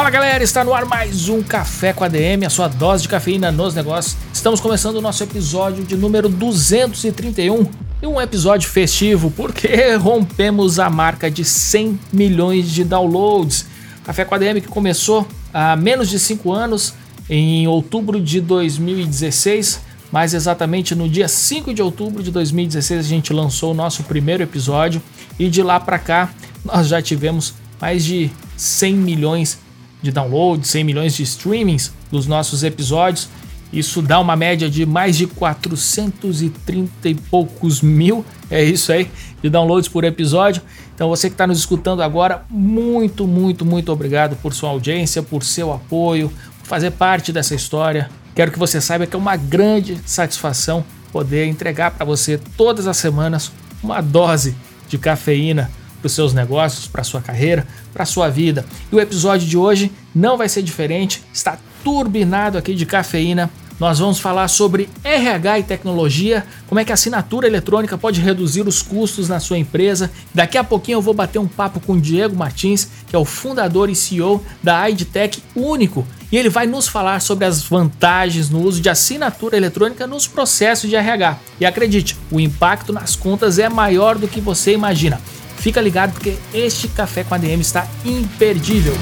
Fala galera, está no ar mais um Café com a DM, a sua dose de cafeína nos negócios. Estamos começando o nosso episódio de número 231 e um episódio festivo porque rompemos a marca de 100 milhões de downloads. Café com a DM que começou há menos de 5 anos, em outubro de 2016, mais exatamente no dia 5 de outubro de 2016 a gente lançou o nosso primeiro episódio e de lá para cá nós já tivemos mais de 100 milhões de downloads, 100 milhões de streamings dos nossos episódios. Isso dá uma média de mais de 430 e poucos mil, é isso aí, de downloads por episódio. Então você que está nos escutando agora, muito, muito, muito obrigado por sua audiência, por seu apoio, por fazer parte dessa história. Quero que você saiba que é uma grande satisfação poder entregar para você todas as semanas uma dose de cafeína para os seus negócios, para sua carreira, para a sua vida. E o episódio de hoje não vai ser diferente, está turbinado aqui de cafeína. Nós vamos falar sobre RH e tecnologia, como é que a assinatura eletrônica pode reduzir os custos na sua empresa. Daqui a pouquinho eu vou bater um papo com o Diego Martins, que é o fundador e CEO da IDTech Único, e ele vai nos falar sobre as vantagens no uso de assinatura eletrônica nos processos de RH. E acredite, o impacto nas contas é maior do que você imagina. Fica ligado porque este café com ADM está imperdível.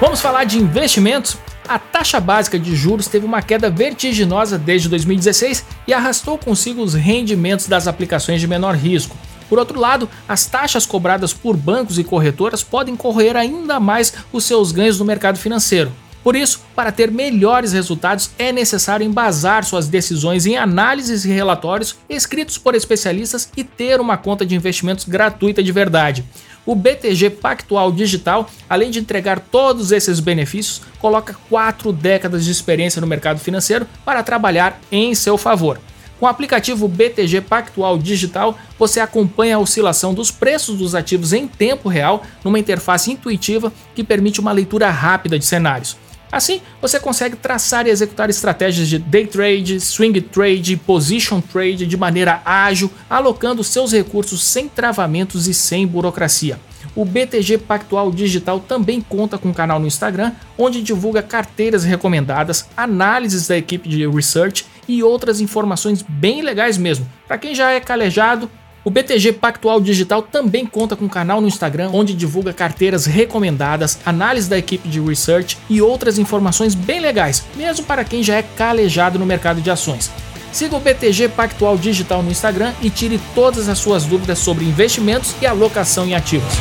Vamos falar de investimentos? A taxa básica de juros teve uma queda vertiginosa desde 2016 e arrastou consigo os rendimentos das aplicações de menor risco. Por outro lado, as taxas cobradas por bancos e corretoras podem corroer ainda mais os seus ganhos no mercado financeiro. Por isso, para ter melhores resultados, é necessário embasar suas decisões em análises e relatórios escritos por especialistas e ter uma conta de investimentos gratuita de verdade. O BTG Pactual Digital, além de entregar todos esses benefícios, coloca quatro décadas de experiência no mercado financeiro para trabalhar em seu favor. Com o aplicativo BTG Pactual Digital, você acompanha a oscilação dos preços dos ativos em tempo real numa interface intuitiva que permite uma leitura rápida de cenários. Assim, você consegue traçar e executar estratégias de day trade, swing trade, position trade de maneira ágil, alocando seus recursos sem travamentos e sem burocracia. O BTG Pactual Digital também conta com um canal no Instagram, onde divulga carteiras recomendadas, análises da equipe de research e outras informações bem legais mesmo. Para quem já é calejado, o BTG Pactual Digital também conta com um canal no Instagram onde divulga carteiras recomendadas, análise da equipe de research e outras informações bem legais, mesmo para quem já é calejado no mercado de ações. Siga o BTG Pactual Digital no Instagram e tire todas as suas dúvidas sobre investimentos e alocação em ativos.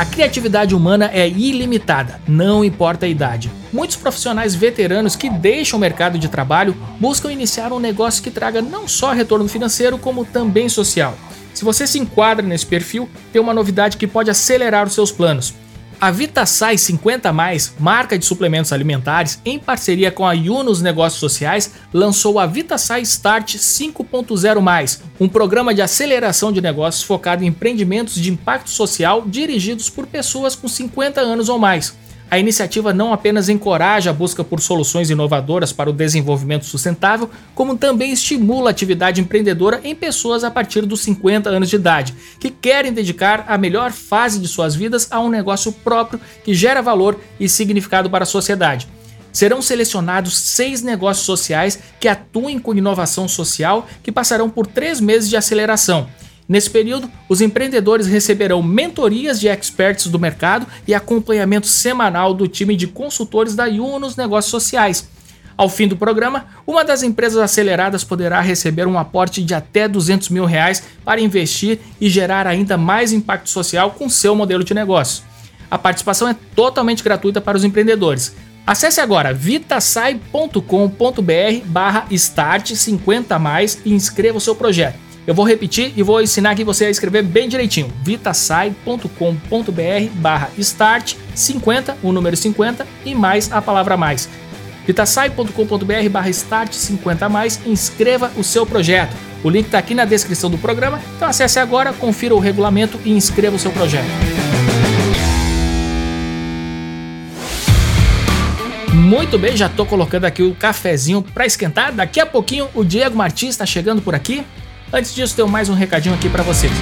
A criatividade humana é ilimitada, não importa a idade. Muitos profissionais veteranos que deixam o mercado de trabalho buscam iniciar um negócio que traga não só retorno financeiro, como também social. Se você se enquadra nesse perfil, tem uma novidade que pode acelerar os seus planos. A VitaSai 50, marca de suplementos alimentares, em parceria com a Yunus Negócios Sociais, lançou a VitaSai Start 5.0, um programa de aceleração de negócios focado em empreendimentos de impacto social dirigidos por pessoas com 50 anos ou mais. A iniciativa não apenas encoraja a busca por soluções inovadoras para o desenvolvimento sustentável, como também estimula a atividade empreendedora em pessoas a partir dos 50 anos de idade, que querem dedicar a melhor fase de suas vidas a um negócio próprio que gera valor e significado para a sociedade. Serão selecionados seis negócios sociais que atuem com inovação social que passarão por três meses de aceleração. Nesse período, os empreendedores receberão mentorias de experts do mercado e acompanhamento semanal do time de consultores da Yuno nos negócios sociais. Ao fim do programa, uma das empresas aceleradas poderá receber um aporte de até 200 mil reais para investir e gerar ainda mais impacto social com seu modelo de negócio. A participação é totalmente gratuita para os empreendedores. Acesse agora vitasai.com.br barra start 50 mais e inscreva o seu projeto. Eu vou repetir e vou ensinar aqui você a escrever bem direitinho. vitasai.com.br barra start 50, o número 50 e mais a palavra mais. vitasai.com.br barra start 50 mais, inscreva o seu projeto. O link está aqui na descrição do programa, então acesse agora, confira o regulamento e inscreva o seu projeto. Muito bem, já estou colocando aqui o cafezinho para esquentar. Daqui a pouquinho o Diego Martins está chegando por aqui. Antes disso, tenho mais um recadinho aqui para vocês.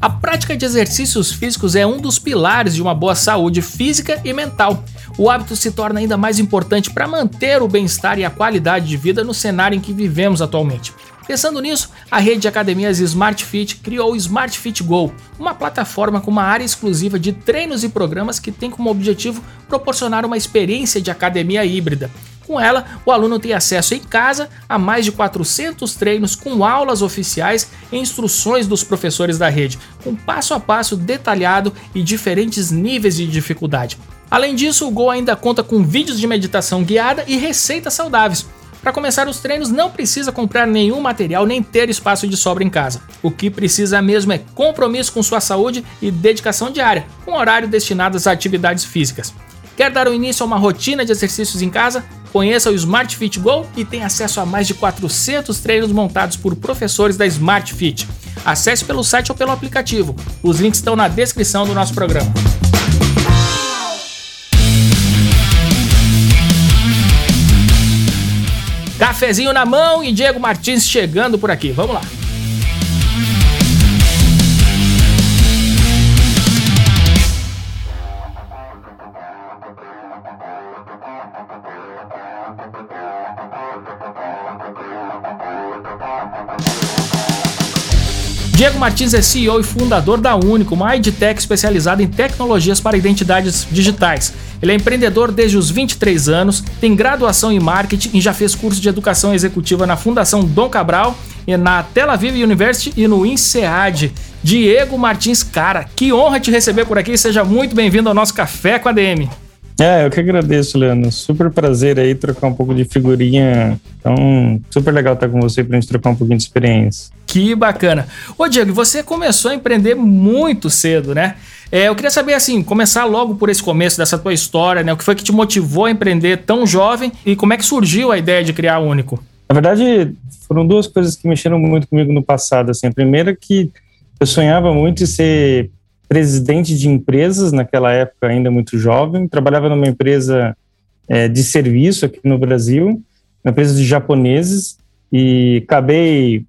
A prática de exercícios físicos é um dos pilares de uma boa saúde física e mental. O hábito se torna ainda mais importante para manter o bem-estar e a qualidade de vida no cenário em que vivemos atualmente. Pensando nisso, a rede de academias Smart Fit criou o Smart Fit Go, uma plataforma com uma área exclusiva de treinos e programas que tem como objetivo proporcionar uma experiência de academia híbrida. Com ela, o aluno tem acesso em casa a mais de 400 treinos com aulas oficiais e instruções dos professores da rede, com passo a passo detalhado e diferentes níveis de dificuldade. Além disso, o Go ainda conta com vídeos de meditação guiada e receitas saudáveis. Para começar os treinos, não precisa comprar nenhum material nem ter espaço de sobra em casa. O que precisa mesmo é compromisso com sua saúde e dedicação diária, com horário destinado às atividades físicas. Quer dar o início a uma rotina de exercícios em casa? Conheça o Smart Fit Go e tenha acesso a mais de 400 treinos montados por professores da Smart Fit. Acesse pelo site ou pelo aplicativo. Os links estão na descrição do nosso programa. Cafezinho na mão e Diego Martins chegando por aqui. Vamos lá. Diego Martins é CEO e fundador da Único, uma edtech especializada em tecnologias para identidades digitais. Ele é empreendedor desde os 23 anos, tem graduação em marketing e já fez curso de educação executiva na Fundação Dom Cabral, na Tel Aviv University e no INSEAD. Diego Martins, cara, que honra te receber por aqui. Seja muito bem-vindo ao nosso Café com a DM. É, eu que agradeço, Leandro. Super prazer aí trocar um pouco de figurinha. Então, super legal estar com você para a gente trocar um pouquinho de experiência. Que bacana. Ô, Diego, você começou a empreender muito cedo, né? É, eu queria saber, assim, começar logo por esse começo dessa tua história, né? O que foi que te motivou a empreender tão jovem e como é que surgiu a ideia de criar a Único? Na verdade, foram duas coisas que mexeram muito comigo no passado. Assim, a primeira é que eu sonhava muito em ser presidente de empresas, naquela época ainda muito jovem. Trabalhava numa empresa é, de serviço aqui no Brasil, uma empresa de japoneses, e acabei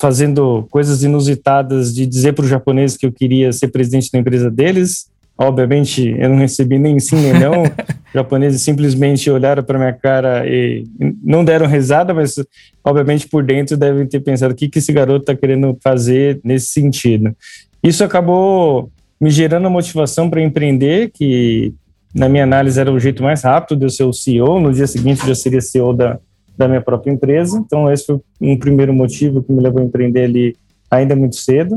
fazendo coisas inusitadas de dizer para os japoneses que eu queria ser presidente da empresa deles. Obviamente, eu não recebi nem sim nem não. Os japoneses simplesmente olharam para minha cara e não deram risada, mas obviamente por dentro devem ter pensado o que, que esse garoto está querendo fazer nesse sentido. Isso acabou me gerando a motivação para empreender, que na minha análise era o jeito mais rápido de eu ser o CEO. No dia seguinte eu já seria CEO da, da minha própria empresa. Então esse foi um primeiro motivo que me levou a empreender ali ainda muito cedo.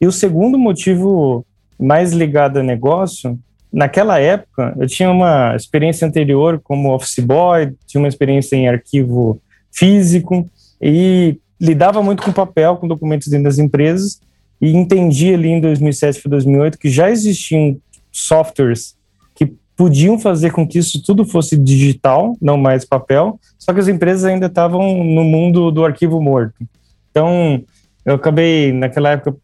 E o segundo motivo mais ligado a negócio, naquela época eu tinha uma experiência anterior como office boy, tinha uma experiência em arquivo físico e lidava muito com papel, com documentos dentro das empresas e entendi ali em 2007 para 2008 que já existiam softwares que podiam fazer com que isso tudo fosse digital, não mais papel, só que as empresas ainda estavam no mundo do arquivo morto. Então, eu acabei, naquela época,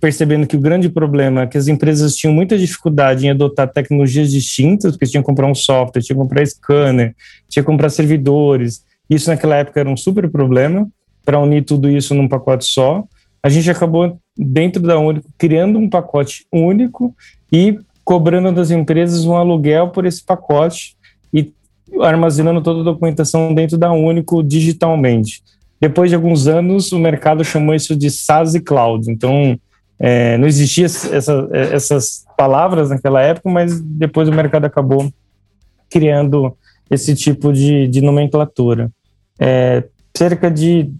percebendo que o grande problema é que as empresas tinham muita dificuldade em adotar tecnologias distintas, porque tinham que comprar um software, tinha que comprar scanner, tinha que comprar servidores. Isso naquela época era um super problema para unir tudo isso num pacote só. A gente acabou dentro da Único, criando um pacote único e cobrando das empresas um aluguel por esse pacote e armazenando toda a documentação dentro da Único digitalmente. Depois de alguns anos, o mercado chamou isso de SaaS e Cloud. Então, é, não existia essa, essas palavras naquela época, mas depois o mercado acabou criando esse tipo de, de nomenclatura. É, cerca de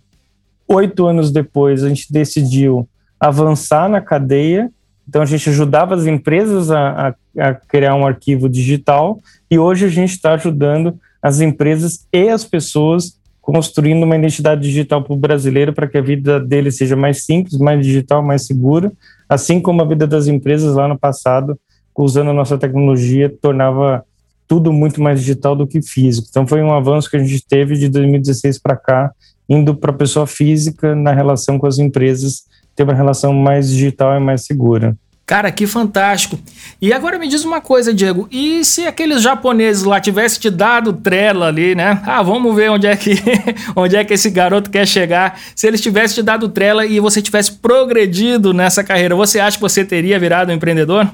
oito anos depois, a gente decidiu avançar na cadeia Então a gente ajudava as empresas a, a, a criar um arquivo digital e hoje a gente está ajudando as empresas e as pessoas construindo uma identidade digital para o brasileiro para que a vida dele seja mais simples, mais digital, mais segura, assim como a vida das empresas lá no passado, usando a nossa tecnologia, tornava tudo muito mais digital do que físico. Então foi um avanço que a gente teve de 2016 para cá, indo para a pessoa física na relação com as empresas, ter uma relação mais digital e mais segura. Cara, que fantástico. E agora me diz uma coisa, Diego. E se aqueles japoneses lá tivessem te dado trela ali, né? Ah, vamos ver onde é que onde é que esse garoto quer chegar. Se eles tivessem te dado trela e você tivesse progredido nessa carreira, você acha que você teria virado um empreendedor?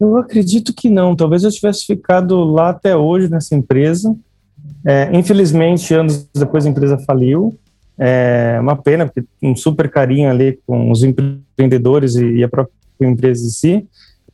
Eu acredito que não. Talvez eu tivesse ficado lá até hoje nessa empresa. É, infelizmente, anos depois a empresa faliu. É uma pena, porque um super carinho ali com os empreendedores e a própria empresa em si,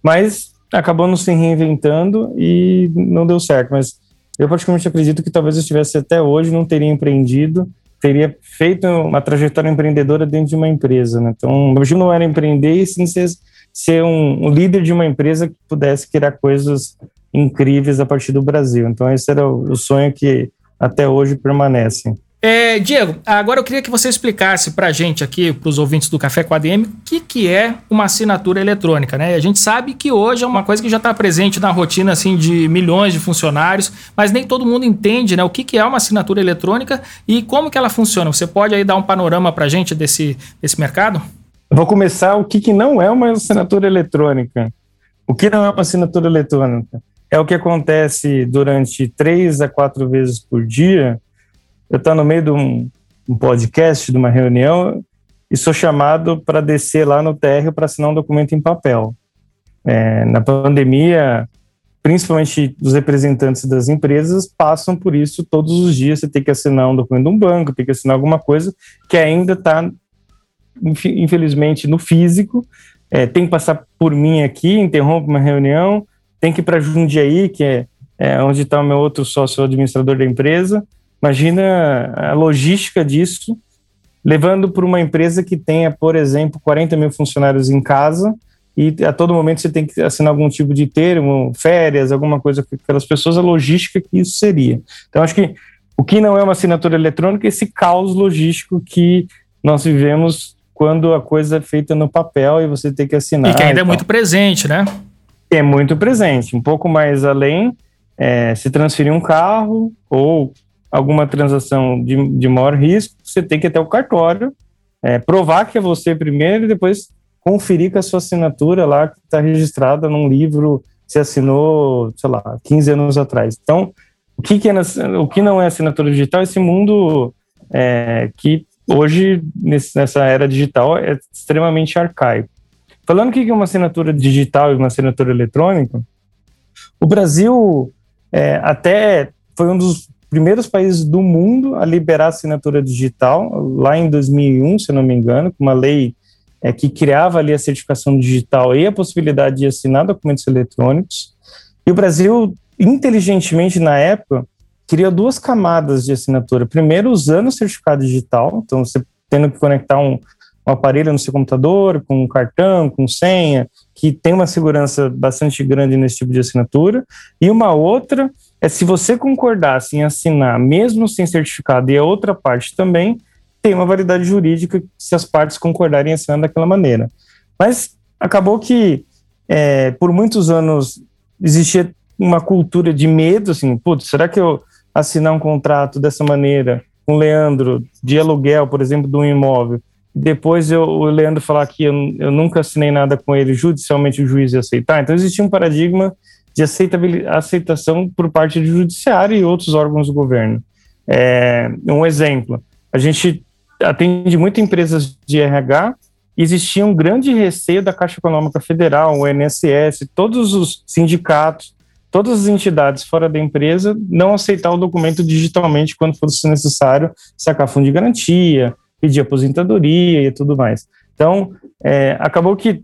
mas acabou não se reinventando e não deu certo. Mas eu praticamente acredito que talvez eu estivesse até hoje, não teria empreendido, teria feito uma trajetória empreendedora dentro de uma empresa. Né? Então, o objetivo não era empreender, e sim ser, ser um, líder de uma empresa que pudesse criar coisas incríveis a partir do Brasil. Então, esse era o sonho que até hoje permanece. É, Diego, agora eu queria que você explicasse para a gente aqui, para os ouvintes do Café com a ADM, o que, que é uma assinatura eletrônica, né? A gente sabe que hoje é uma coisa que já está presente na rotina assim de milhões de funcionários, mas nem todo mundo entende, né? O que, que é uma assinatura eletrônica e como que ela funciona. Você pode aí dar um panorama para a gente desse, desse mercado? vou começar o que, que não é uma assinatura eletrônica. O que não é uma assinatura eletrônica? É o que acontece durante três a quatro vezes por dia eu estou no meio de um, um, podcast, de uma reunião, e sou chamado para descer lá no térreo para assinar um documento em papel. É, na pandemia, principalmente os representantes das empresas passam por isso todos os dias. Você tem que assinar um documento de um banco, tem que assinar alguma coisa que ainda está, infelizmente, no físico. É, tem que passar por mim aqui, interrompe uma reunião, tem que ir para Jundiaí, que é, é onde está o meu outro sócio administrador da empresa, Imagina a logística disso, levando para uma empresa que tenha, por exemplo, 40 mil funcionários em casa e a todo momento você tem que assinar algum tipo de termo, férias, alguma coisa com aquelas pessoas, a logística que isso seria. Então, acho que o que não é uma assinatura eletrônica é esse caos logístico que nós vivemos quando a coisa é feita no papel e você tem que assinar. E que ainda e é muito presente, né? É muito presente. Um pouco mais além, é, se transferir um carro ou alguma transação de, de maior risco, você tem que ir até o cartório, é, provar que é você primeiro e depois conferir com a sua assinatura lá que está registrada num livro que você assinou, sei lá, 15 anos atrás. Então, o que, que, é, o que não é assinatura digital? Esse mundo é, que hoje, nessa era digital, é extremamente arcaico. Falando o que é uma assinatura digital e uma assinatura eletrônica, o Brasil é, até foi um dos primeiros países do mundo a liberar assinatura digital, lá em 2001, se não me engano, com uma lei é, que criava ali a certificação digital e a possibilidade de assinar documentos eletrônicos. E o Brasil, inteligentemente na época, criou duas camadas de assinatura. Primeiro, usando o certificado digital, então você tendo que conectar um, um aparelho no seu computador, com um cartão, com senha, que tem uma segurança bastante grande nesse tipo de assinatura, e uma outra é se você concordasse em assinar, mesmo sem certificado, e a outra parte também, tem uma validade jurídica se as partes concordarem assinando daquela maneira. Mas acabou que, é, por muitos anos, existia uma cultura de medo, assim, putz, será que eu assinar um contrato dessa maneira com o Leandro, de aluguel, por exemplo, de um imóvel, depois eu, o Leandro falar que eu, eu nunca assinei nada com ele, judicialmente o juiz ia aceitar. Então existia um paradigma de aceitação por parte do judiciário e outros órgãos do governo. É, um exemplo, a gente atende muitas empresas de RH, existia um grande receio da Caixa Econômica Federal, o INSS, todos os sindicatos, todas as entidades fora da empresa não aceitar o documento digitalmente quando fosse necessário sacar fundo de garantia, pedir aposentadoria e tudo mais. Então, é, acabou que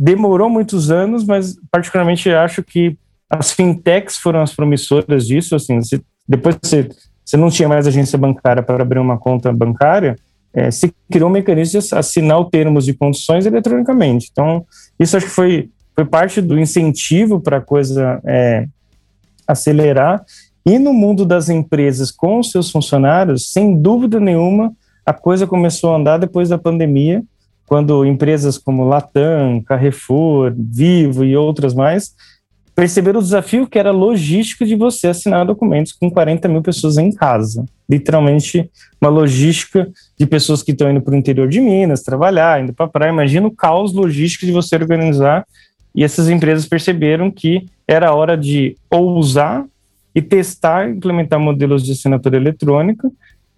demorou muitos anos, mas particularmente acho que as fintechs foram as promissoras disso. Assim, você, depois você, você não tinha mais agência bancária para abrir uma conta bancária, é, se criou um mecanismo de assinar os termos de condições eletronicamente. Então, isso acho que foi, foi parte do incentivo para a coisa é, acelerar. E no mundo das empresas com os seus funcionários, sem dúvida nenhuma, a coisa começou a andar depois da pandemia, quando empresas como Latam, Carrefour, Vivo e outras mais perceberam o desafio que era logístico de você assinar documentos com 40 mil pessoas em casa. Literalmente, uma logística de pessoas que estão indo para o interior de Minas trabalhar, indo para a praia. Imagina o caos logístico de você organizar. E essas empresas perceberam que era hora de ousar e testar, implementar modelos de assinatura eletrônica.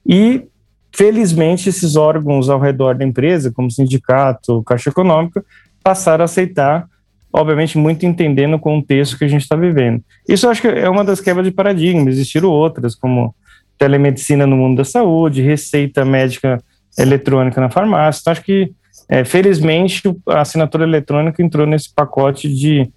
E, felizmente, esses órgãos ao redor da empresa, como sindicato, Caixa Econômica, passaram a aceitar obviamente muito entendendo o contexto que a gente está vivendo. Isso acho que é uma das quebras de paradigma, existiram outras, como telemedicina no mundo da saúde, receita médica eletrônica na farmácia, então acho que, é, felizmente, a assinatura eletrônica entrou nesse pacote de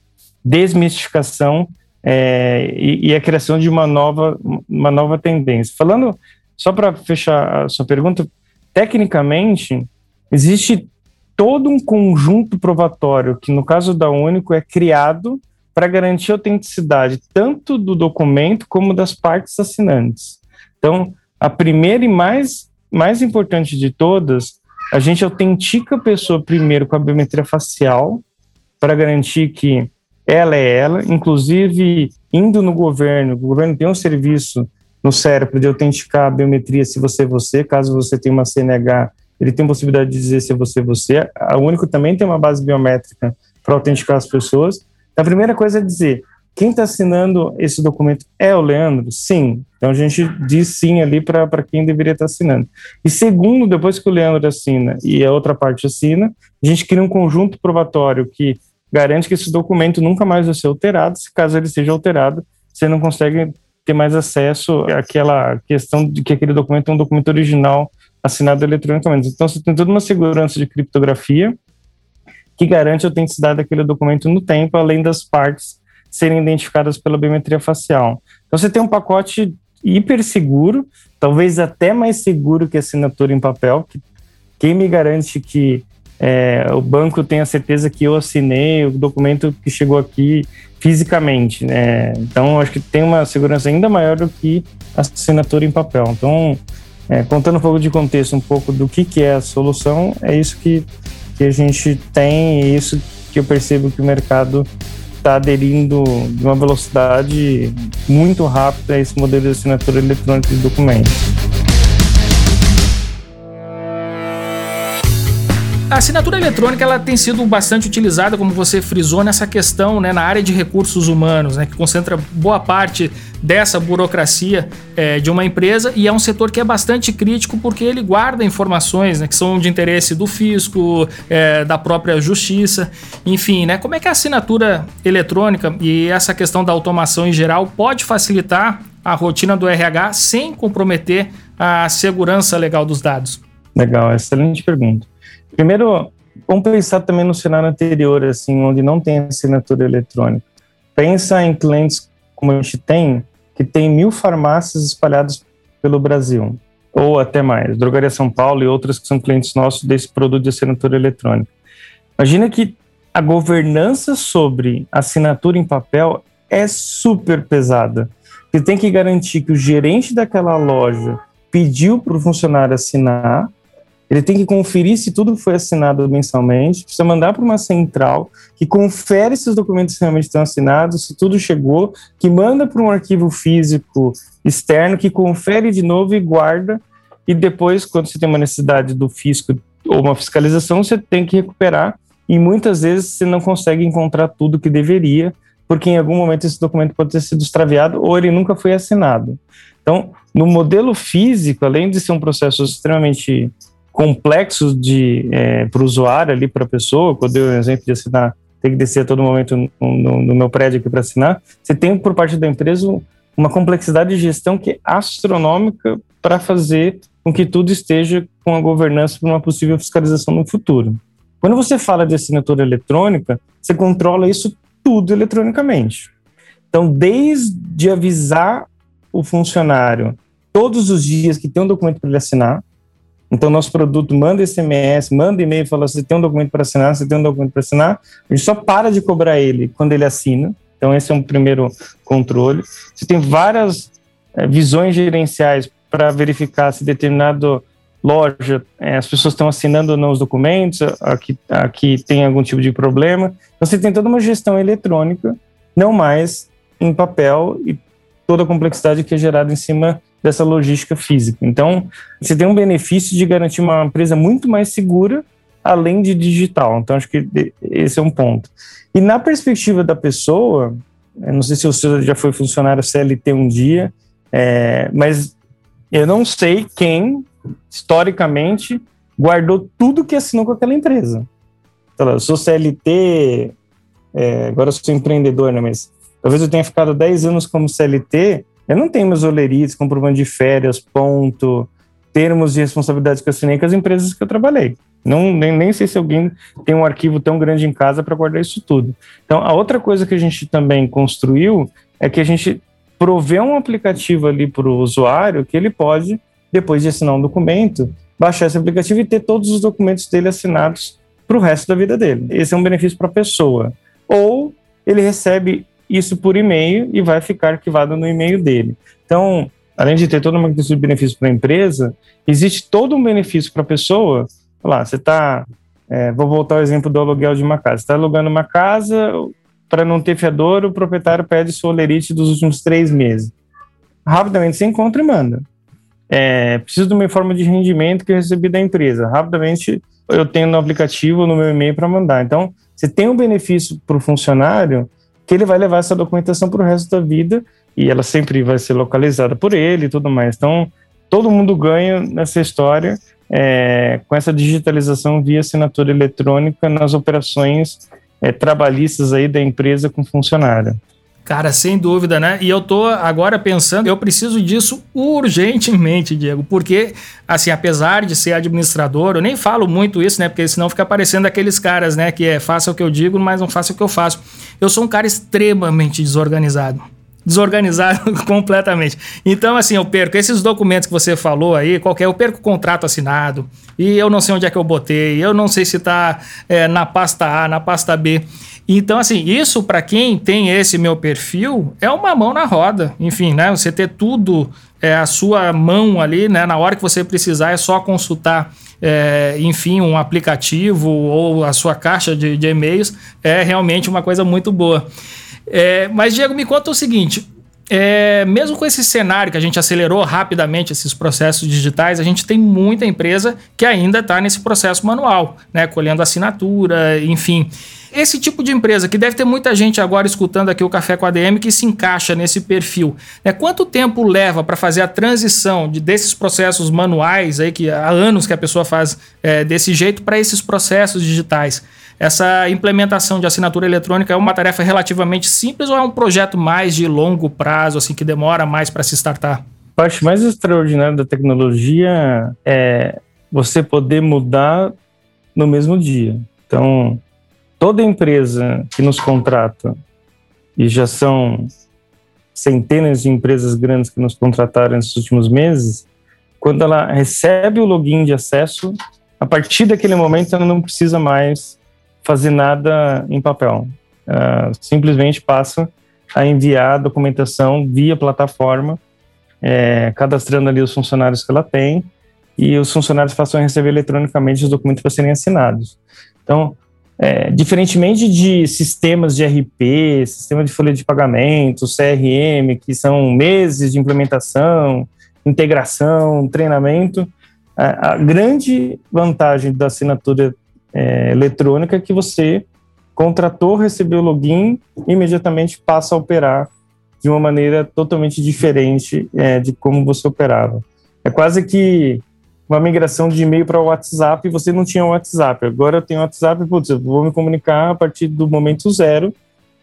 desmistificação é, e, e, a criação de uma nova, uma nova tendência. Falando, só para fechar a sua pergunta, tecnicamente, existe todo um conjunto provatório que, no caso da Único, é criado para garantir a autenticidade tanto do documento como das partes assinantes. Então, a primeira e mais, mais importante de todas, a gente autentica a pessoa primeiro com a biometria facial, para garantir que ela é ela, inclusive indo no governo, o governo tem um serviço no cérebro de autenticar a biometria se você é você, caso você tenha uma CNH ele tem possibilidade de dizer se você é você. A Único também tem uma base biométrica para autenticar as pessoas. A primeira coisa é dizer, quem está assinando esse documento é o Leandro? Sim. Então a gente diz sim ali para quem deveria estar tá assinando. E segundo, depois que o Leandro assina e a outra parte assina, a gente cria um conjunto probatório que garante que esse documento nunca mais vai ser alterado. Se caso ele seja alterado, você não consegue ter mais acesso àquela questão de que aquele documento é um documento original assinado eletronicamente. Então, você tem toda uma segurança de criptografia que garante a autenticidade daquele documento no tempo, além das partes serem identificadas pela biometria facial. Então, você tem um pacote hiper seguro, talvez até mais seguro que a assinatura em papel. Que, quem me garante que é, o banco tenha certeza que eu assinei o documento que chegou aqui fisicamente, né? Então, acho que tem uma segurança ainda maior do que a assinatura em papel. Então, é, contando um pouco de contexto, um pouco do que, que é a solução, é isso que, que a gente tem e isso que eu percebo que o mercado está aderindo de uma velocidade muito rápida a esse modelo de assinatura eletrônica de documentos. A assinatura eletrônica ela tem sido bastante utilizada, como você frisou, nessa questão, né, na área de recursos humanos, né, que concentra boa parte dessa burocracia é, de uma empresa e é um setor que é bastante crítico porque ele guarda informações né, que são de interesse do fisco, é, da própria justiça, enfim, né, como é que a assinatura eletrônica e essa questão da automação em geral pode facilitar a rotina do RH sem comprometer a segurança legal dos dados? Legal, excelente pergunta. Primeiro, vamos pensar também no cenário anterior, assim, onde não tem assinatura eletrônica. Pensa em clientes como a gente tem, que tem mil farmácias espalhadas pelo Brasil, ou até mais, Drogaria São Paulo e outras que são clientes nossos desse produto de assinatura eletrônica. Imagina que a governança sobre assinatura em papel é super pesada. Você tem que garantir que o gerente daquela loja pediu para o funcionário assinar, ele tem que conferir se tudo foi assinado mensalmente, precisa mandar para uma central que confere se os documentos realmente estão assinados, se tudo chegou, que manda para um arquivo físico externo, que confere de novo e guarda. E depois, quando você tem uma necessidade do fisco ou uma fiscalização, você tem que recuperar. E muitas vezes você não consegue encontrar tudo que deveria, porque em algum momento esse documento pode ter sido extraviado ou ele nunca foi assinado. Então, no modelo físico, além de ser um processo extremamente complexos de é, para o usuário ali, para a pessoa, quando eu dei o exemplo de assinar, tem que descer a todo momento no, no, no meu prédio aqui para assinar, você tem por parte da empresa uma complexidade de gestão que é astronômica para fazer com que tudo esteja com a governança para uma possível fiscalização no futuro. Quando você fala de assinatura eletrônica, você controla isso tudo eletronicamente. Então, desde avisar o funcionário todos os dias que tem um documento para ele assinar, Então, nosso produto manda SMS, manda e-mail, fala: você tem um documento para assinar, você tem um documento para assinar. A gente só para de cobrar ele quando ele assina. Então, esse é um primeiro controle. Você tem várias é, visões gerenciais para verificar se determinado loja, é, as pessoas estão assinando ou não os documentos, aqui, aqui tem algum tipo de problema. Então, você tem toda uma gestão eletrônica, não mais em papel e toda a complexidade que é gerada em cima dessa logística física. Então, você tem um benefício de garantir uma empresa muito mais segura, além de digital. Então, acho que esse é um ponto. E na perspectiva da pessoa, não sei se você já foi funcionário CLT um dia, é, mas eu não sei quem, historicamente, guardou tudo que assinou com aquela empresa. Então, eu sou CLT, é, agora eu sou empreendedor, né, mas talvez eu tenha ficado 10 anos como CLT, eu não tenho meus olerites, comprovando de férias, ponto, termos de responsabilidade que eu assinei com as empresas que eu trabalhei. Não, nem, nem sei se alguém tem um arquivo tão grande em casa para guardar isso tudo. Então, a outra coisa que a gente também construiu é que a gente provê um aplicativo ali para o usuário que ele pode, depois de assinar um documento, baixar esse aplicativo e ter todos os documentos dele assinados para o resto da vida dele. Esse é um benefício para a pessoa. Ou ele recebe isso por e-mail e vai ficar arquivado no e-mail dele. Então, além de ter toda uma questão de benefício para a empresa, existe todo um benefício para a pessoa. Lá, você está. É, vou voltar ao exemplo do aluguel de uma casa. Você está alugando uma casa, para não ter fiador, o proprietário pede sua olerite dos últimos três meses. Rapidamente você encontra e manda. É, preciso de uma forma de rendimento que eu recebi da empresa. Rapidamente eu tenho no aplicativo, no meu e-mail para mandar. Então, você tem um benefício para o funcionário que ele vai levar essa documentação para o resto da vida e ela sempre vai ser localizada por ele e tudo mais. Então, todo mundo ganha nessa história é, com essa digitalização via assinatura eletrônica nas operações é, trabalhistas aí da empresa com funcionário. Cara, sem dúvida, né? E eu tô agora pensando, eu preciso disso urgentemente, Diego, porque, assim, apesar de ser administrador, eu nem falo muito isso, né? Porque senão fica parecendo aqueles caras, né? Que é faça o que eu digo, mas não faça o que eu faço. Eu sou um cara extremamente desorganizado desorganizado completamente. Então, assim, eu perco esses documentos que você falou aí, qualquer, eu perco o contrato assinado, e eu não sei onde é que eu botei, eu não sei se está é, na pasta A, na pasta B. Então, assim, isso para quem tem esse meu perfil é uma mão na roda. Enfim, né? Você ter tudo é, a sua mão ali, né? Na hora que você precisar, é só consultar. É, enfim, um aplicativo ou a sua caixa de, de e-mails é realmente uma coisa muito boa. É, mas, Diego, me conta o seguinte: é, mesmo com esse cenário que a gente acelerou rapidamente esses processos digitais, a gente tem muita empresa que ainda está nesse processo manual, né, colhendo assinatura, enfim. Esse tipo de empresa, que deve ter muita gente agora escutando aqui o Café com a ADM que se encaixa nesse perfil. Né? Quanto tempo leva para fazer a transição de, desses processos manuais, aí, que há anos que a pessoa faz é, desse jeito, para esses processos digitais? Essa implementação de assinatura eletrônica é uma tarefa relativamente simples ou é um projeto mais de longo prazo, assim, que demora mais para se startar? A parte mais extraordinária da tecnologia é você poder mudar no mesmo dia. Então, toda empresa que nos contrata, e já são centenas de empresas grandes que nos contrataram nesses últimos meses, quando ela recebe o login de acesso, a partir daquele momento ela não precisa mais fazer nada em papel. Uh, simplesmente passa a enviar a documentação via plataforma, é, cadastrando ali os funcionários que ela tem, e os funcionários passam a receber eletronicamente os documentos para serem assinados. Então, é, diferentemente de sistemas de RP, sistema de folha de pagamento, CRM, que são meses de implementação, integração, treinamento, a, a grande vantagem da assinatura é, eletrônica que você contratou, recebeu o login, imediatamente passa a operar de uma maneira totalmente diferente é, de como você operava. É quase que uma migração de e-mail para o WhatsApp e você não tinha o WhatsApp. Agora eu tenho o WhatsApp, putz, eu vou me comunicar a partir do momento zero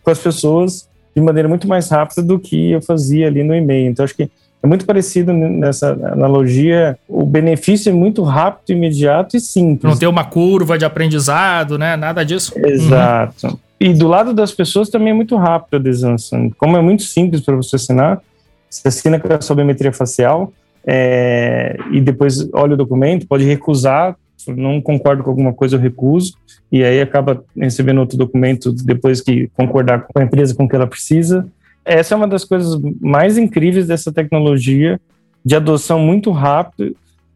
com as pessoas de maneira muito mais rápida do que eu fazia ali no e-mail. Então, acho que é muito parecido nessa analogia. O benefício é muito rápido, imediato e simples. Não tem uma curva de aprendizado, né? Nada disso. Exato. Uhum. E do lado das pessoas também é muito rápido a adesão. Como é muito simples para você assinar, você assina com a sua biometria facial, é, e depois olha o documento, pode recusar, não concordo com alguma coisa, eu recuso, e aí acaba recebendo outro documento depois que concordar com a empresa com que ela precisa. Essa é uma das coisas mais incríveis dessa tecnologia, de adoção muito rápida.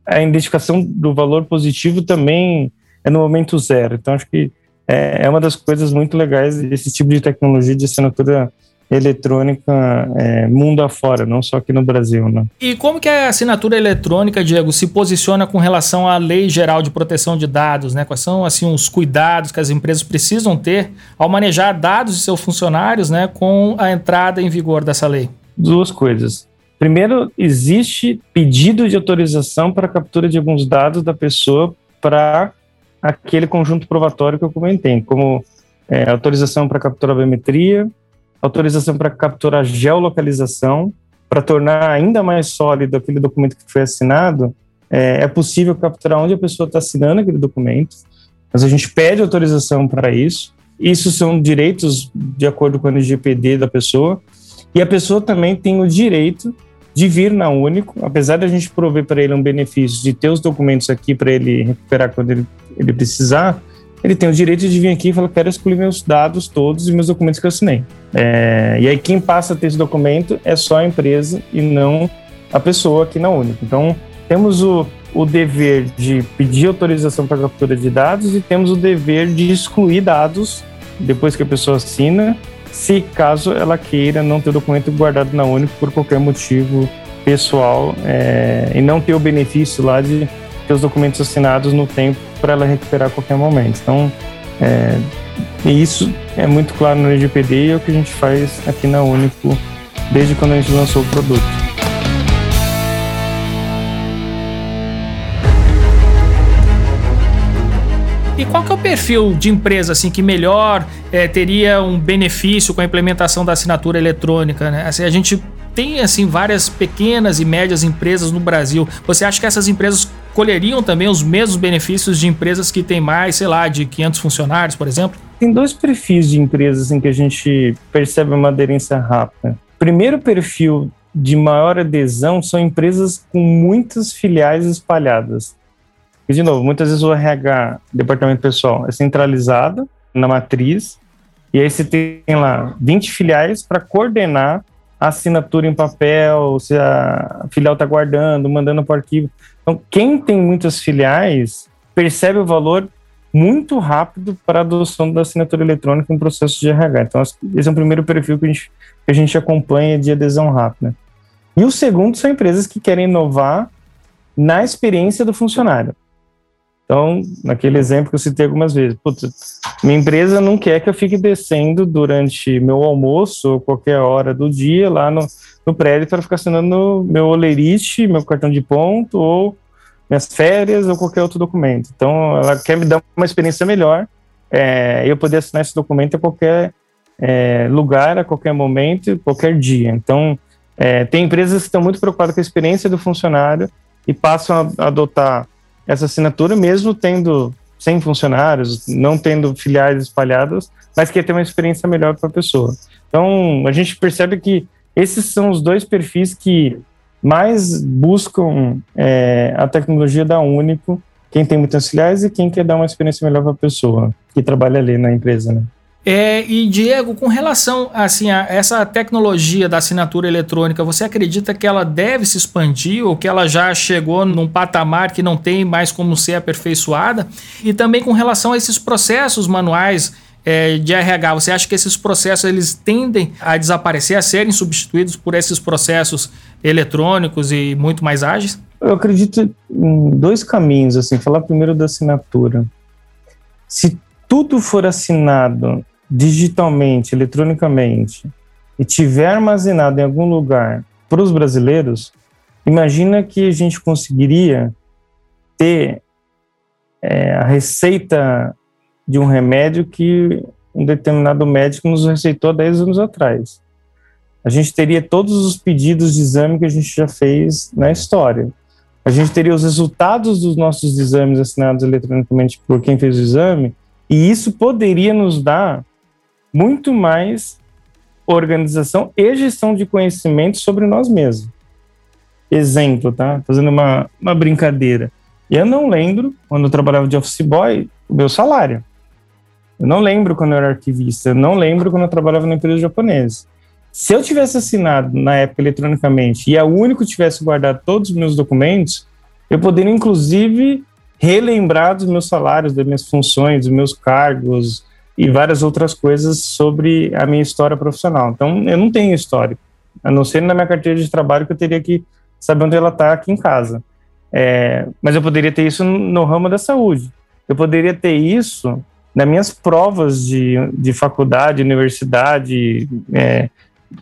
A identificação do valor positivo também é no momento zero. Então, acho que é, é uma das coisas muito legais desse tipo de tecnologia de assinatura eletrônica é, mundo afora, não só aqui no Brasil. Né? E como que a assinatura eletrônica, Diego, se posiciona com relação à Lei Geral de Proteção de Dados? Né? Quais são assim, os cuidados que as empresas precisam ter ao manejar dados de seus funcionários né, com a entrada em vigor dessa lei? Duas coisas. Primeiro, existe pedido de autorização para captura de alguns dados da pessoa para aquele conjunto provatório que eu comentei, como é, autorização para capturar biometria, autorização para capturar geolocalização, para tornar ainda mais sólido aquele documento que foi assinado, é, é possível capturar onde a pessoa está assinando aquele documento, mas a gente pede autorização para isso. Isso são direitos de acordo com o LGPD da pessoa, e a pessoa também tem o direito de vir na Único, apesar de a gente prover para ele um benefício de ter os documentos aqui para ele recuperar quando ele, ele precisar, ele tem o direito de vir aqui e falar: quero excluir meus dados todos e meus documentos que eu assinei. É, e aí, quem passa a ter esse documento é só a empresa e não a pessoa aqui na Única. Então, temos o, o dever de pedir autorização para captura de dados e temos o dever de excluir dados depois que a pessoa assina, se caso ela queira não ter o documento guardado na Única por qualquer motivo pessoal é, e não ter o benefício lá de ter os documentos assinados no tempo para ela recuperar a qualquer momento. Então, é, isso é muito claro no LGPD e é o que a gente faz aqui na Único desde quando a gente lançou o produto. E qual que é o perfil de empresa assim que melhor é, teria um benefício com a implementação da assinatura eletrônica? Né? Assim, a gente tem assim várias pequenas e médias empresas no Brasil. Você acha que essas empresas colheriam também os mesmos benefícios de empresas que têm mais, sei lá, de 500 funcionários, por exemplo? Tem dois perfis de empresas em que a gente percebe uma aderência rápida. Primeiro perfil de maior adesão são empresas com muitas filiais espalhadas. E, de novo, muitas vezes o RH, departamento pessoal, é centralizado na matriz, e aí você tem lá 20 filiais para coordenar assinatura em papel, se a filial está guardando, mandando para o arquivo. Então, quem tem muitas filiais percebe o valor muito rápido para a adoção da assinatura eletrônica em processo de RH. Então, esse é o primeiro perfil que a gente, que a gente acompanha de adesão rápida. E o segundo são empresas que querem inovar na experiência do funcionário. Então, naquele exemplo que eu citei algumas vezes, putz, minha empresa não quer que eu fique descendo durante meu almoço ou qualquer hora do dia lá no, no prédio para ficar assinando meu olerite, meu cartão de ponto ou minhas férias ou qualquer outro documento. Então, ela quer me dar uma experiência melhor é, eu poder assinar esse documento a qualquer é, lugar, a qualquer momento, qualquer dia. Então, é, tem empresas que estão muito preocupadas com a experiência do funcionário e passam a adotar essa assinatura, mesmo tendo 100 funcionários, não tendo filiais espalhadas, mas quer ter uma experiência melhor para a pessoa. Então, a gente percebe que esses são os dois perfis que mais buscam é, a tecnologia da Único, quem tem muitas filiais e quem quer dar uma experiência melhor para a pessoa que trabalha ali na empresa, né? É, e Diego, com relação assim a essa tecnologia da assinatura eletrônica, você acredita que ela deve se expandir ou que ela já chegou num patamar que não tem mais como ser aperfeiçoada? E também com relação a esses processos manuais é, de RH, você acha que esses processos eles tendem a desaparecer, a serem substituídos por esses processos eletrônicos e muito mais ágeis? Eu acredito em dois caminhos, assim, falar primeiro da assinatura. Se tudo for assinado digitalmente, eletronicamente, e tiver armazenado em algum lugar para os brasileiros, imagina que a gente conseguiria ter é, a receita de um remédio que um determinado médico nos receitou há 10 anos atrás. A gente teria todos os pedidos de exame que a gente já fez na história. A gente teria os resultados dos nossos exames assinados eletronicamente por quem fez o exame, e isso poderia nos dar muito mais organização e gestão de conhecimento sobre nós mesmos. exemplo, tá? Fazendo uma, uma brincadeira. Eu não lembro, quando eu trabalhava de office boy, o meu salário. Eu não lembro quando eu era arquivista, eu não lembro quando eu trabalhava na empresa japonesa. Se eu tivesse assinado na época eletronicamente e a único tivesse guardado todos os meus documentos, eu poderia inclusive relembrar dos meus salários, das minhas funções, dos meus cargos e várias outras coisas sobre a minha história profissional. Então, eu não tenho histórico, a não ser na minha carteira de trabalho que eu teria que saber onde ela está aqui em casa. É, mas eu poderia ter isso no ramo da saúde. Eu poderia ter isso nas minhas provas de, de faculdade, universidade, é,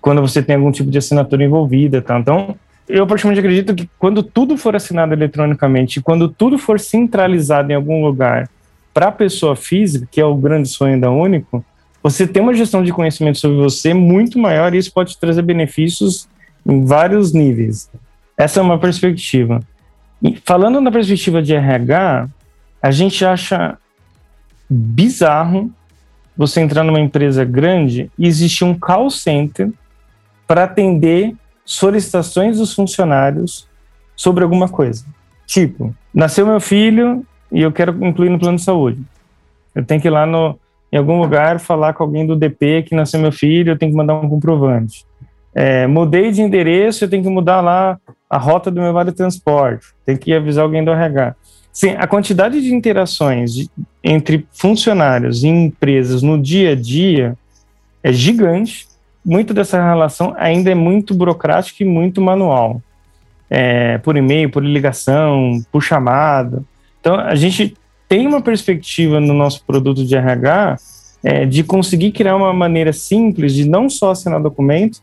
quando você tem algum tipo de assinatura envolvida. Tá? Então, eu praticamente acredito que quando tudo for assinado eletronicamente, quando tudo for centralizado em algum lugar para a pessoa física, que é o grande sonho da Único, você tem uma gestão de conhecimento sobre você muito maior e isso pode trazer benefícios em vários níveis. Essa é uma perspectiva. E falando na perspectiva de RH, a gente acha bizarro você entrar numa empresa grande e existir um call center para atender solicitações dos funcionários sobre alguma coisa. Tipo, nasceu meu filho e eu quero incluir no plano de saúde. Eu tenho que ir lá no, em algum lugar falar com alguém do DP que nasceu meu filho, eu tenho que mandar um comprovante. É, mudei de endereço, eu tenho que mudar lá a rota do meu vale transporte, tem que avisar alguém do RH. Sim, a quantidade de interações de, entre funcionários e empresas no dia a dia é gigante. Muito dessa relação ainda é muito burocrática e muito manual. É, por e-mail, por ligação, por chamada. Então, a gente tem uma perspectiva no nosso produto de RH é, de conseguir criar uma maneira simples de não só assinar documento,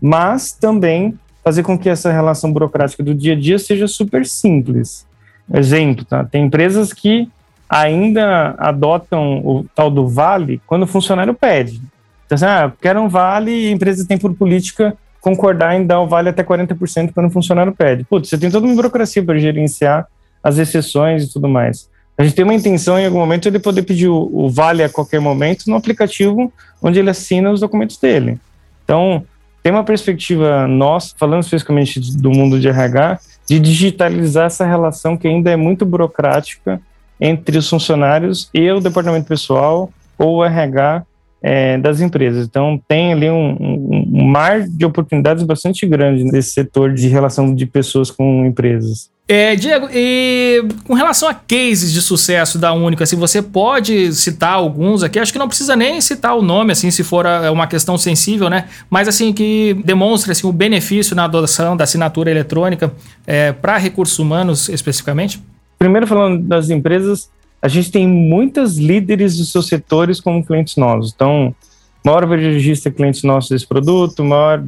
mas também fazer com que essa relação burocrática do dia a dia seja super simples. Exemplo, tá? tem empresas que ainda adotam o tal do vale quando o funcionário pede. Então, assim, ah, quero um vale e a empresa tem por política concordar em dar o vale até 40% quando o funcionário pede. Putz, você tem toda uma burocracia para gerenciar as exceções e tudo mais. A gente tem uma intenção em algum momento ele poder pedir o, o vale a qualquer momento no aplicativo onde ele assina os documentos dele. Então, tem uma perspectiva nossa, falando especificamente do mundo de RH, de digitalizar essa relação que ainda é muito burocrática entre os funcionários e o departamento pessoal ou o RH é, das empresas. Então, tem ali um, um, um, mar de oportunidades bastante grande nesse setor de relação de pessoas com empresas. É, Diego, e com relação a cases de sucesso da Única, assim, você pode citar alguns aqui, acho que não precisa nem citar o nome, assim, se for uma questão sensível, né? Mas, assim, que demonstre, assim, o benefício na adoção da assinatura eletrônica é, para recursos humanos, especificamente? Primeiro, falando das empresas, a gente tem muitas líderes dos seus setores como clientes nossos. Então, maior varejista é cliente nosso desse produto, maior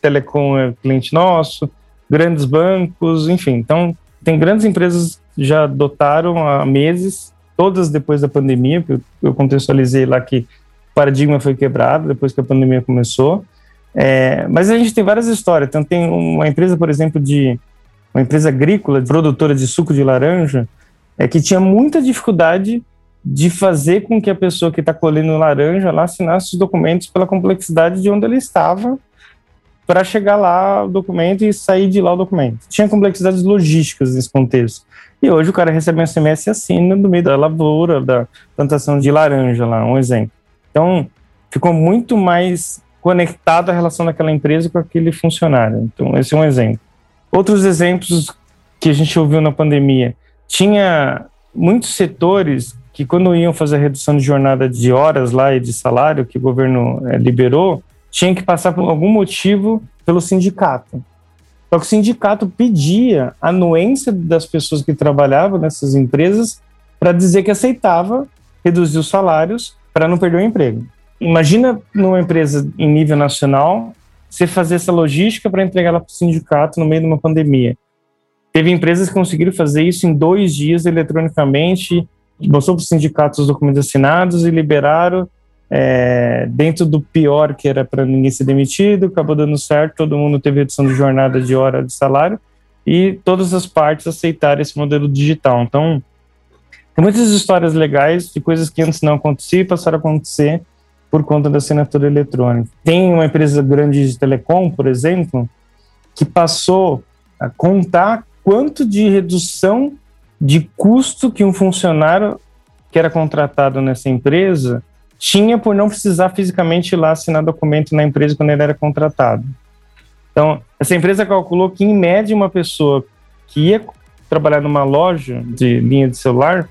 telecom é cliente nosso, grandes bancos, enfim. Então, tem grandes empresas que já adotaram há meses, todas depois da pandemia, eu contextualizei lá que o paradigma foi quebrado depois que a pandemia começou. É, mas a gente tem várias histórias. Então, tem uma empresa, por exemplo, de uma empresa agrícola, produtora de suco de laranja, é que tinha muita dificuldade de fazer com que a pessoa que está colhendo laranja lá assinasse os documentos pela complexidade de onde ele estava para chegar lá o documento e sair de lá o documento. Tinha complexidades logísticas nesse contexto. E hoje o cara recebe um SMS assina no meio da lavoura, da plantação de laranja lá, um exemplo. Então, ficou muito mais conectado a relação daquela empresa com aquele funcionário. Então, esse é um exemplo. Outros exemplos que a gente ouviu na pandemia. Tinha muitos setores que, quando iam fazer a redução de jornada de horas lá e de salário que o governo é, liberou, tinha que passar por algum motivo pelo sindicato. Só que o sindicato pedia a anuência das pessoas que trabalhavam nessas empresas para dizer que aceitava reduzir os salários para não perder o emprego. Imagina numa empresa em nível nacional você fazer essa logística para entregar ela para o sindicato no meio de uma pandemia. Teve empresas que conseguiram fazer isso em dois dias eletronicamente, mostrou para os sindicatos os documentos assinados e liberaram é, dentro do pior que era para ninguém ser demitido, acabou dando certo, todo mundo teve redução de jornada de hora de salário e todas as partes aceitaram esse modelo digital. Então, tem muitas histórias legais de coisas que antes não aconteciam e passaram a acontecer por conta da assinatura eletrônica. Tem uma empresa grande de telecom, por exemplo, que passou a contar quanto de redução de custo que um funcionário que era contratado nessa empresa tinha por não precisar fisicamente ir lá assinar documento na empresa quando ele era contratado. Então, essa empresa calculou que, em média, uma pessoa que ia trabalhar numa loja de linha de celular,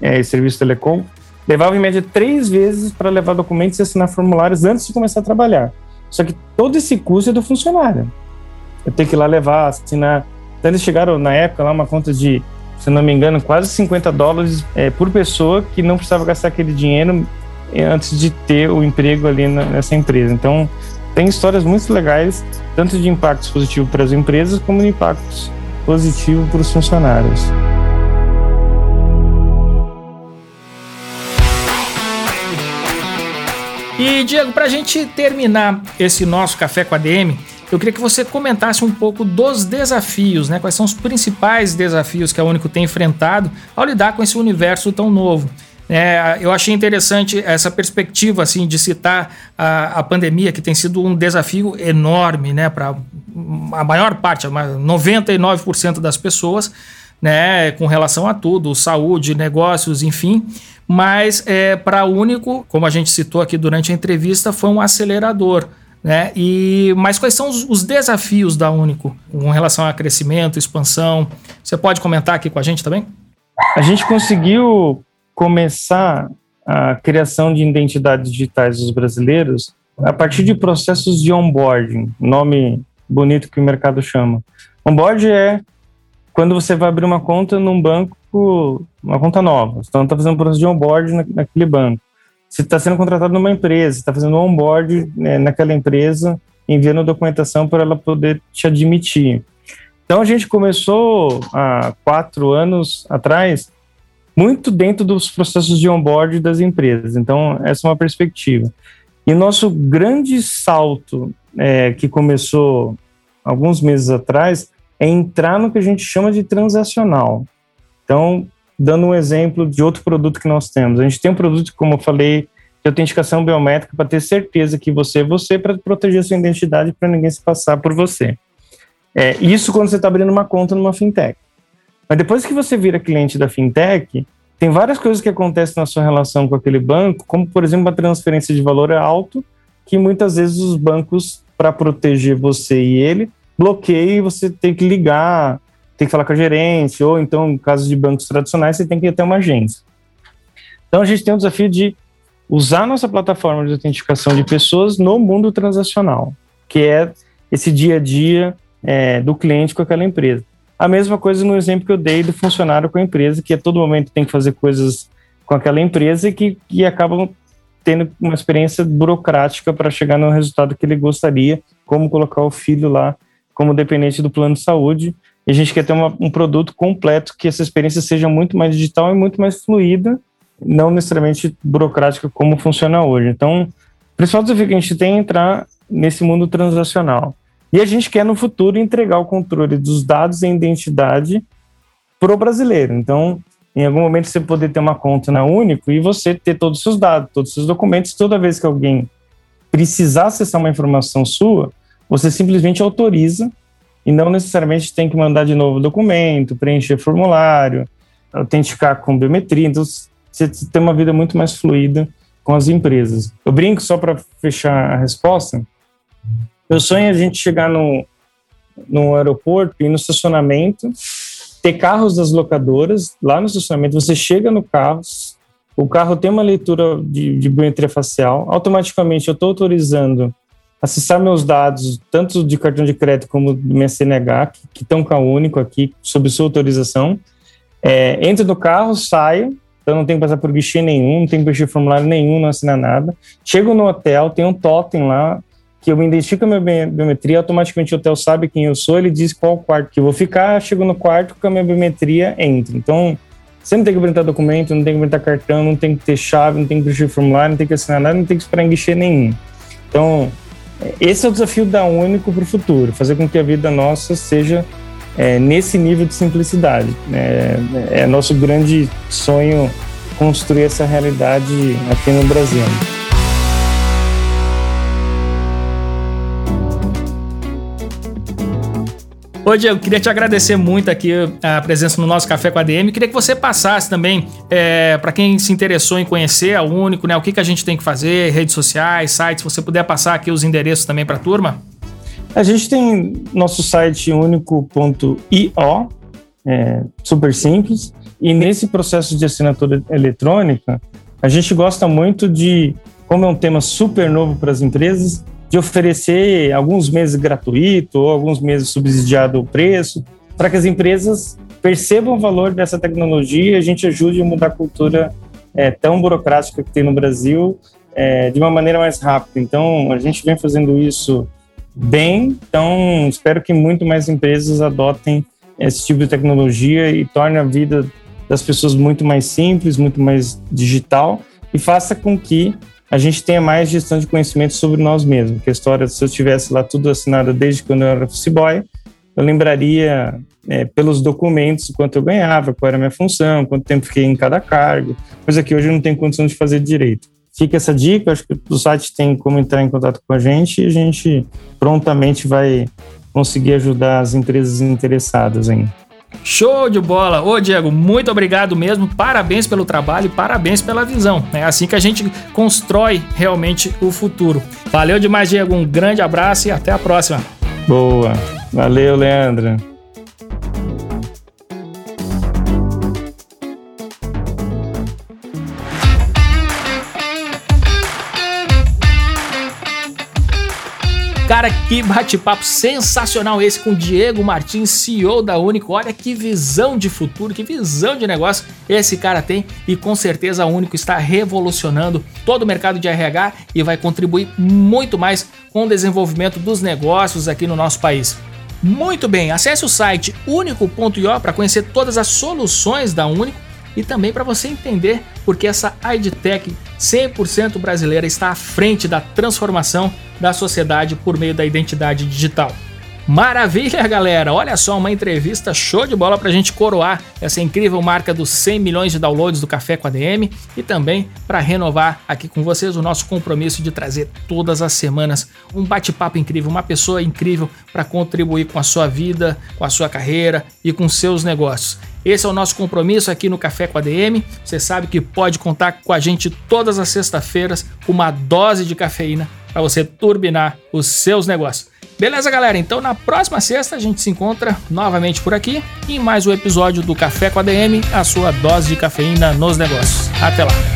é, serviço telecom, levava em média três vezes para levar documentos e assinar formulários antes de começar a trabalhar. Só que todo esse custo é do funcionário. Eu tenho que ir lá levar, assinar. Então, eles chegaram, na época, lá uma conta de, se não me engano, quase 50 dólares é, por pessoa que não precisava gastar aquele dinheiro antes de ter o emprego ali nessa empresa. Então, tem histórias muito legais, tanto de impactos positivos para as empresas, como de impactos positivos para os funcionários. E, Diego, para a gente terminar esse nosso Café com a DM, eu queria que você comentasse um pouco dos desafios, né? Quais são os principais desafios que a Único tem enfrentado ao lidar com esse universo tão novo. É, eu achei interessante essa perspectiva assim de citar a, a pandemia, que tem sido um desafio enorme né, para a maior parte, 99% das pessoas, né, com relação a tudo, saúde, negócios, enfim. Mas é, para o único, como a gente citou aqui durante a entrevista, foi um acelerador. Né? E, mas quais são os, os desafios da Único com relação a crescimento, expansão? Você pode comentar aqui com a gente também? A gente conseguiu começar a criação de identidades digitais dos brasileiros a partir de processos de onboarding, nome bonito que o mercado chama. Onboard é quando você vai abrir uma conta num banco, uma conta nova. Então, está fazendo um processo de onboard naquele banco. Você está sendo contratado numa empresa, está fazendo um onboard né, naquela empresa, enviando documentação para ela poder te admitir. Então, a gente começou há quatro anos atrás muito dentro dos processos de onboard das empresas. Então, essa é uma perspectiva. E o nosso grande salto é, que começou alguns meses atrás é entrar no que a gente chama de transacional. Então, dando um exemplo de outro produto que nós temos. A gente tem um produto, como eu falei, de autenticação biométrica para ter certeza que você é você, para proteger sua identidade, para ninguém se passar por você. É, isso quando você está abrindo uma conta numa fintech. Mas depois que você vira cliente da fintech, tem várias coisas que acontecem na sua relação com aquele banco, como, por exemplo, a transferência de valor é alto, que muitas vezes os bancos, para proteger você e ele, bloqueiam e você tem que ligar, tem que falar com a gerente, ou então, em casos de bancos tradicionais, você tem que ir até uma agência. Então, a gente tem o desafio de usar nossa plataforma de autenticação de pessoas no mundo transacional, que é esse dia a dia é, do cliente com aquela empresa. A mesma coisa no exemplo que eu dei do funcionário com a empresa, que a todo momento tem que fazer coisas com aquela empresa e que, que acabam tendo uma experiência burocrática para chegar no resultado que ele gostaria, como colocar o filho lá como dependente do plano de saúde. E a gente quer ter uma, um produto completo que essa experiência seja muito mais digital e muito mais fluida, não necessariamente burocrática como funciona hoje. Então, o principal desafio que a gente tem é entrar nesse mundo transacional. E a gente quer, no futuro, entregar o controle dos dados e identidade para o brasileiro. Então, em algum momento, você poder ter uma conta na Único e você ter todos os seus dados, todos os seus documentos. Toda vez que alguém precisar acessar uma informação sua, você simplesmente autoriza e não necessariamente tem que mandar de novo o documento, preencher formulário, autenticar com biometria. Então, você tem uma vida muito mais fluida com as empresas. Eu brinco, só para fechar a resposta, meu sonho é a gente chegar no, no aeroporto e no estacionamento, ter carros das locadoras lá no estacionamento. Você chega no carro, o carro tem uma leitura de, de biometria facial, automaticamente eu estou autorizando acessar meus dados, tanto de cartão de crédito como do minha CNH, que estão com a Único aqui, sob sua autorização. É, entro no carro, saio, então não tenho que passar por guichê nenhum, não tenho que preencher formulário nenhum, não assinar nada. Chego no hotel, tem um totem lá, que eu me identifico a minha biometria, automaticamente o hotel sabe quem eu sou, ele diz qual quarto que eu vou ficar, chego no quarto com a minha biometria, entro. Então, você não tem que apresentar documento, não tem que apresentar cartão, não tem que ter chave, não tem que preencher formulário, não tem que assinar nada, não tem que esperar em nenhum. Então, esse é o desafio da Único para o futuro, fazer com que a vida nossa seja é, nesse nível de simplicidade. É, é nosso grande sonho construir essa realidade aqui no Brasil. Ô Diego, queria te agradecer muito aqui a presença no nosso Café com a DM. Queria que você passasse também, é, para quem se interessou em conhecer a Único, né? O que, que a gente tem que fazer, redes sociais, sites, se você puder passar aqui os endereços também para a turma. A gente tem nosso site único.io, é, super simples, e nesse processo de assinatura eletrônica, a gente gosta muito de, como é um tema super novo para as empresas, de oferecer alguns meses gratuito ou alguns meses subsidiado o preço, para que as empresas percebam o valor dessa tecnologia e a gente ajude a mudar a cultura é, tão burocrática que tem no Brasil é, de uma maneira mais rápida. Então, a gente vem fazendo isso bem, então espero que muito mais empresas adotem esse tipo de tecnologia e torne a vida das pessoas muito mais simples, muito mais digital e faça com que a gente tenha mais gestão de conhecimento sobre nós mesmos. Que a história, se eu tivesse lá tudo assinado desde quando eu era office boy, eu lembraria é, pelos documentos quanto eu ganhava, qual era a minha função, quanto tempo fiquei em cada cargo, coisa que hoje eu não tenho condição de fazer direito. Fica essa dica, acho que o site tem como entrar em contato com a gente e a gente prontamente vai conseguir ajudar as empresas interessadas em Show de bola! Ô Diego, muito obrigado mesmo, parabéns pelo trabalho e parabéns pela visão. É assim que a gente constrói realmente o futuro. Valeu demais, Diego, um grande abraço e até a próxima. Boa, valeu, Leandro. Cara, que bate-papo sensacional esse com Diego Martins, CEO da Único. Olha que visão de futuro, que visão de negócio esse cara tem e com certeza a Único está revolucionando todo o mercado de RH e vai contribuir muito mais com o desenvolvimento dos negócios aqui no nosso país. Muito bem, acesse o site único.io para conhecer todas as soluções da Único e também para você entender porque essa IDTech 100% brasileira está à frente da transformação da sociedade por meio da identidade digital. Maravilha, galera! Olha só, uma entrevista show de bola para a gente coroar essa incrível marca dos 100 milhões de downloads do Café com a DM e também para renovar aqui com vocês o nosso compromisso de trazer todas as semanas um bate-papo incrível, uma pessoa incrível para contribuir com a sua vida, com a sua carreira e com seus negócios. Esse é o nosso compromisso aqui no Café com a DM. Você sabe que pode contar com a gente todas as sextas-feiras com uma dose de cafeína para você turbinar os seus negócios. Beleza, galera? Então na próxima sexta a gente se encontra novamente por aqui em mais um episódio do Café com a DM, a sua dose de cafeína nos negócios. Até lá!